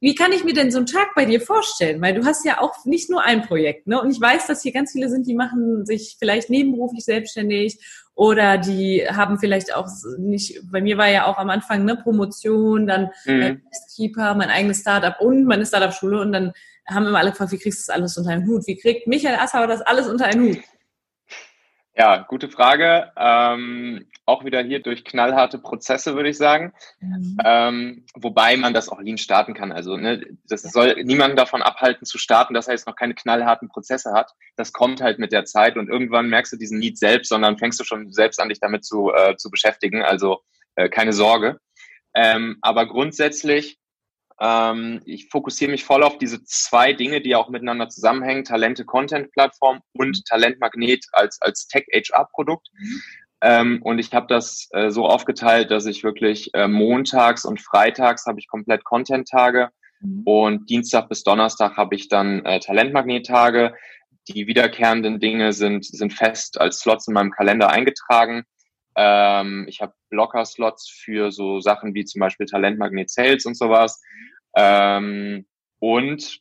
wie kann ich mir denn so einen Tag bei dir vorstellen? Weil du hast ja auch nicht nur ein Projekt, ne? Und ich weiß, dass hier ganz viele sind, die machen sich vielleicht nebenberuflich selbstständig oder die haben vielleicht auch nicht, bei mir war ja auch am Anfang ne Promotion, dann mhm. Keeper, mein eigenes Startup und meine Startup-Schule und dann haben immer alle gefragt, wie kriegst du das alles unter einen Hut? Wie kriegt Michael Assauer das alles unter einen Hut? Ja, gute Frage. Ähm, auch wieder hier durch knallharte Prozesse, würde ich sagen. Mhm. Ähm, wobei man das auch lean starten kann. Also ne, das soll niemanden davon abhalten zu starten, dass er jetzt noch keine knallharten Prozesse hat. Das kommt halt mit der Zeit und irgendwann merkst du diesen Need selbst, sondern fängst du schon selbst an, dich damit zu, äh, zu beschäftigen. Also äh, keine Sorge. Ähm, aber grundsätzlich ähm, ich fokussiere mich voll auf diese zwei Dinge, die auch miteinander zusammenhängen, Talente Content Plattform und Talentmagnet als, als Tech HR Produkt. Mhm. Ähm, und ich habe das äh, so aufgeteilt, dass ich wirklich äh, montags und freitags habe ich komplett Content-Tage mhm. und Dienstag bis Donnerstag habe ich dann äh, Talentmagnet-Tage. Die wiederkehrenden Dinge sind, sind fest als Slots in meinem Kalender eingetragen. Ähm, ich habe Blocker-Slots für so Sachen wie zum Beispiel Talentmagnet Sales und sowas. Ähm, und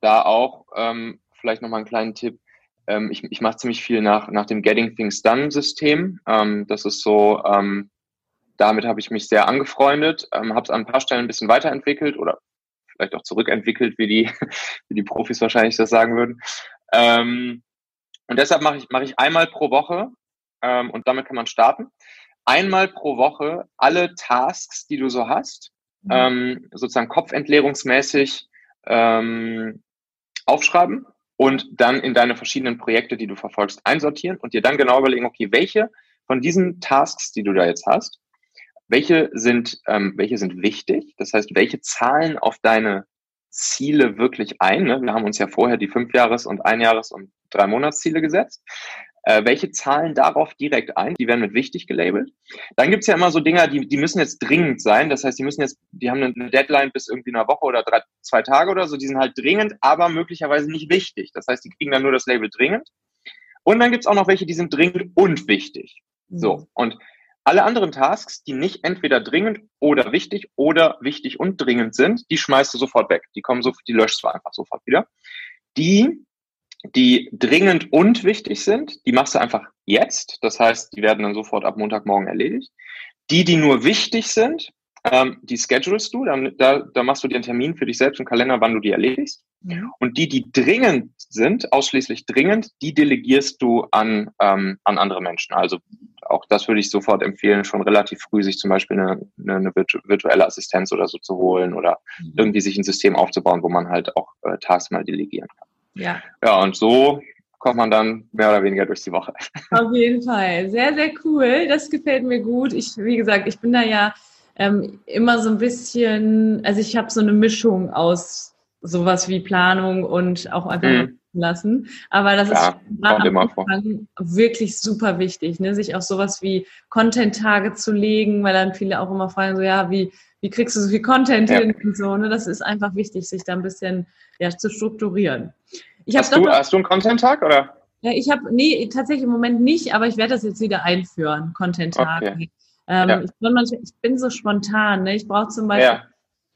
da auch ähm, vielleicht nochmal einen kleinen Tipp. Ähm, ich ich mache ziemlich viel nach, nach dem Getting Things Done System. Ähm, das ist so, ähm, damit habe ich mich sehr angefreundet, ähm, habe es an ein paar Stellen ein bisschen weiterentwickelt oder vielleicht auch zurückentwickelt, wie die, wie die Profis wahrscheinlich das sagen würden. Ähm, und deshalb mache ich, mache ich einmal pro Woche ähm, und damit kann man starten. Einmal pro Woche alle Tasks, die du so hast, mhm. ähm, sozusagen kopfentleerungsmäßig ähm, aufschreiben und dann in deine verschiedenen Projekte, die du verfolgst, einsortieren und dir dann genau überlegen, okay, welche von diesen Tasks, die du da jetzt hast, welche sind, ähm, welche sind wichtig? Das heißt, welche zahlen auf deine Ziele wirklich ein? Ne? Wir haben uns ja vorher die Fünfjahres- und Einjahres- und drei Monatsziele gesetzt. Äh, welche zahlen darauf direkt ein? Die werden mit wichtig gelabelt. Dann gibt's ja immer so Dinger, die, die müssen jetzt dringend sein. Das heißt, die müssen jetzt, die haben eine Deadline bis irgendwie eine Woche oder drei, zwei Tage oder so. Die sind halt dringend, aber möglicherweise nicht wichtig. Das heißt, die kriegen dann nur das Label dringend. Und dann gibt's auch noch welche, die sind dringend und wichtig. So. Mhm. Und alle anderen Tasks, die nicht entweder dringend oder wichtig oder wichtig und dringend sind, die schmeißt du sofort weg. Die kommen so, die löschst du einfach sofort wieder. Die die dringend und wichtig sind, die machst du einfach jetzt. Das heißt, die werden dann sofort ab Montagmorgen erledigt. Die, die nur wichtig sind, ähm, die schedulest du, dann, da, da machst du dir einen Termin für dich selbst im Kalender, wann du die erledigst. Ja. Und die, die dringend sind, ausschließlich dringend, die delegierst du an, ähm, an andere Menschen. Also auch das würde ich sofort empfehlen, schon relativ früh sich zum Beispiel eine, eine, eine virtuelle Assistenz oder so zu holen oder mhm. irgendwie sich ein System aufzubauen, wo man halt auch äh, Tasks mal delegieren kann. Ja. Ja, und so kommt man dann mehr oder weniger durch die Woche. Auf jeden Fall. Sehr, sehr cool. Das gefällt mir gut. Ich, wie gesagt, ich bin da ja ähm, immer so ein bisschen, also ich habe so eine Mischung aus sowas wie Planung und auch einfach mhm. lassen. Aber das ja, ist am Anfang wirklich super wichtig, ne? sich auch sowas wie Content-Tage zu legen, weil dann viele auch immer fragen, so ja, wie, wie kriegst du so viel Content ja. hin und so. Ne? Das ist einfach wichtig, sich da ein bisschen ja, zu strukturieren. Ich hast, du, hast du einen Content-Tag oder? Ja, ich habe, nee, tatsächlich im Moment nicht, aber ich werde das jetzt wieder einführen, Content-Tag. Okay. Ähm, ja. ich, bin manchmal, ich bin so spontan, ne? Ich brauche zum Beispiel, ja.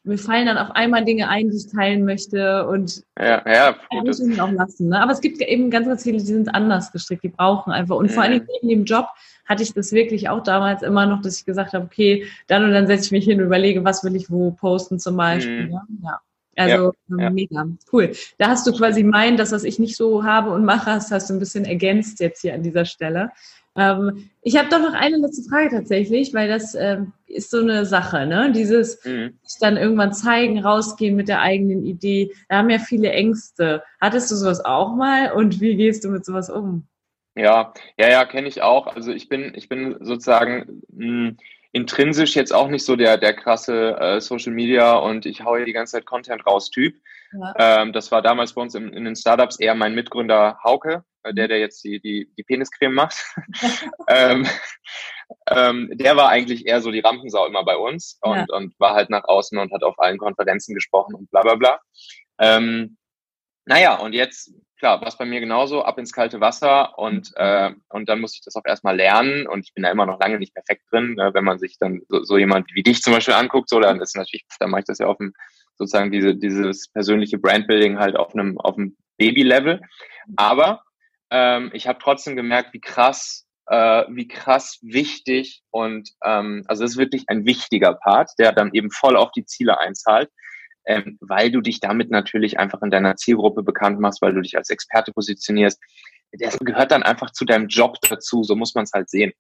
Mir fallen dann auf einmal Dinge ein, die ich teilen möchte und ja, ja, ich mir auch lassen. Ne? Aber es gibt eben ganz, ganz viele, die sind anders gestrickt, die brauchen einfach. Und mhm. vor allem in dem Job hatte ich das wirklich auch damals immer noch, dass ich gesagt habe, okay, dann und dann setze ich mich hin und überlege, was will ich wo posten zum Beispiel. Mhm. Ne? Ja. Also ja, ja. mega, cool. Da hast du quasi mein, das, was ich nicht so habe und mache, hast, hast du ein bisschen ergänzt jetzt hier an dieser Stelle. Ähm, ich habe doch noch eine letzte Frage tatsächlich, weil das ähm, ist so eine Sache, ne? Dieses mhm. dann irgendwann zeigen, rausgehen mit der eigenen Idee. Da haben ja viele Ängste. Hattest du sowas auch mal und wie gehst du mit sowas um? Ja, ja, ja, kenne ich auch. Also ich bin, ich bin sozusagen mh, hm, intrinsisch jetzt auch nicht so der, der krasse äh, Social Media und ich haue hier die ganze Zeit Content raus Typ. Ja. Ähm, das war damals bei uns in, in, den Startups eher mein Mitgründer Hauke, äh, der, der jetzt die, die, die Peniscreme macht. ähm, ähm, der war eigentlich eher so die Rampensau immer bei uns und, ja. und war halt nach außen und hat auf allen Konferenzen gesprochen und bla bla bla. Ähm, naja, und jetzt klar, war es bei mir genauso, ab ins kalte Wasser und, mhm. äh, und dann muss ich das auch erstmal lernen und ich bin da immer noch lange nicht perfekt drin. Ne? Wenn man sich dann so, so jemand wie dich zum Beispiel anguckt, so, dann ist natürlich, dann mache ich das ja auf dem, sozusagen diese, dieses persönliche Brandbuilding halt auf einem, auf einem Baby-Level. Aber ähm, ich habe trotzdem gemerkt, wie krass, äh, wie krass wichtig und ähm, also es ist wirklich ein wichtiger Part, der dann eben voll auf die Ziele einzahlt, ähm, weil du dich damit natürlich einfach in deiner Zielgruppe bekannt machst, weil du dich als Experte positionierst. Das gehört dann einfach zu deinem Job dazu, so muss man es halt sehen.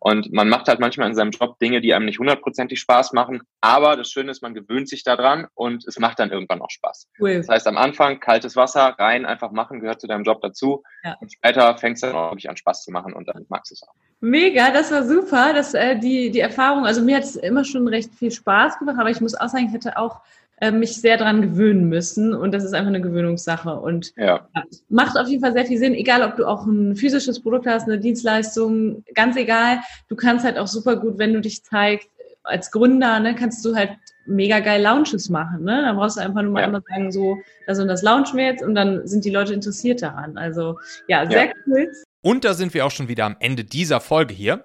Und man macht halt manchmal in seinem Job Dinge, die einem nicht hundertprozentig Spaß machen. Aber das Schöne ist, man gewöhnt sich daran und es macht dann irgendwann auch Spaß. Cool. Das heißt, am Anfang kaltes Wasser rein, einfach machen, gehört zu deinem Job dazu. Ja. Und später fängst du dann auch wirklich an Spaß zu machen und dann magst du es auch. Mega, das war super. Das, äh, die, die Erfahrung, also mir hat es immer schon recht viel Spaß gemacht, aber ich muss auch sagen, ich hätte auch äh, mich sehr daran gewöhnen müssen und das ist einfach eine Gewöhnungssache und ja. macht auf jeden Fall sehr viel Sinn, egal ob du auch ein physisches Produkt hast, eine Dienstleistung, ganz egal. Du kannst halt auch super gut, wenn du dich zeigst, als Gründer, ne, kannst du halt mega geil Launches machen. Ne? Da brauchst du einfach nur mal ja. immer sagen, so, das und das launchen wir jetzt und dann sind die Leute interessiert daran. Also ja, sehr ja. cool. Und da sind wir auch schon wieder am Ende dieser Folge hier.